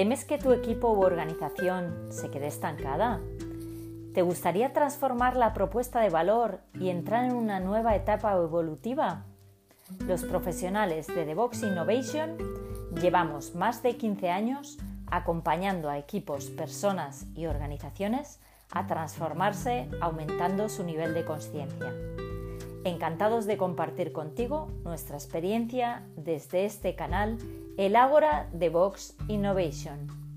¿Temes que tu equipo u organización se quede estancada? ¿Te gustaría transformar la propuesta de valor y entrar en una nueva etapa evolutiva? Los profesionales de DevOps Innovation llevamos más de 15 años acompañando a equipos, personas y organizaciones a transformarse aumentando su nivel de conciencia. Encantados de compartir contigo nuestra experiencia desde este canal, el Ágora de Vox Innovation.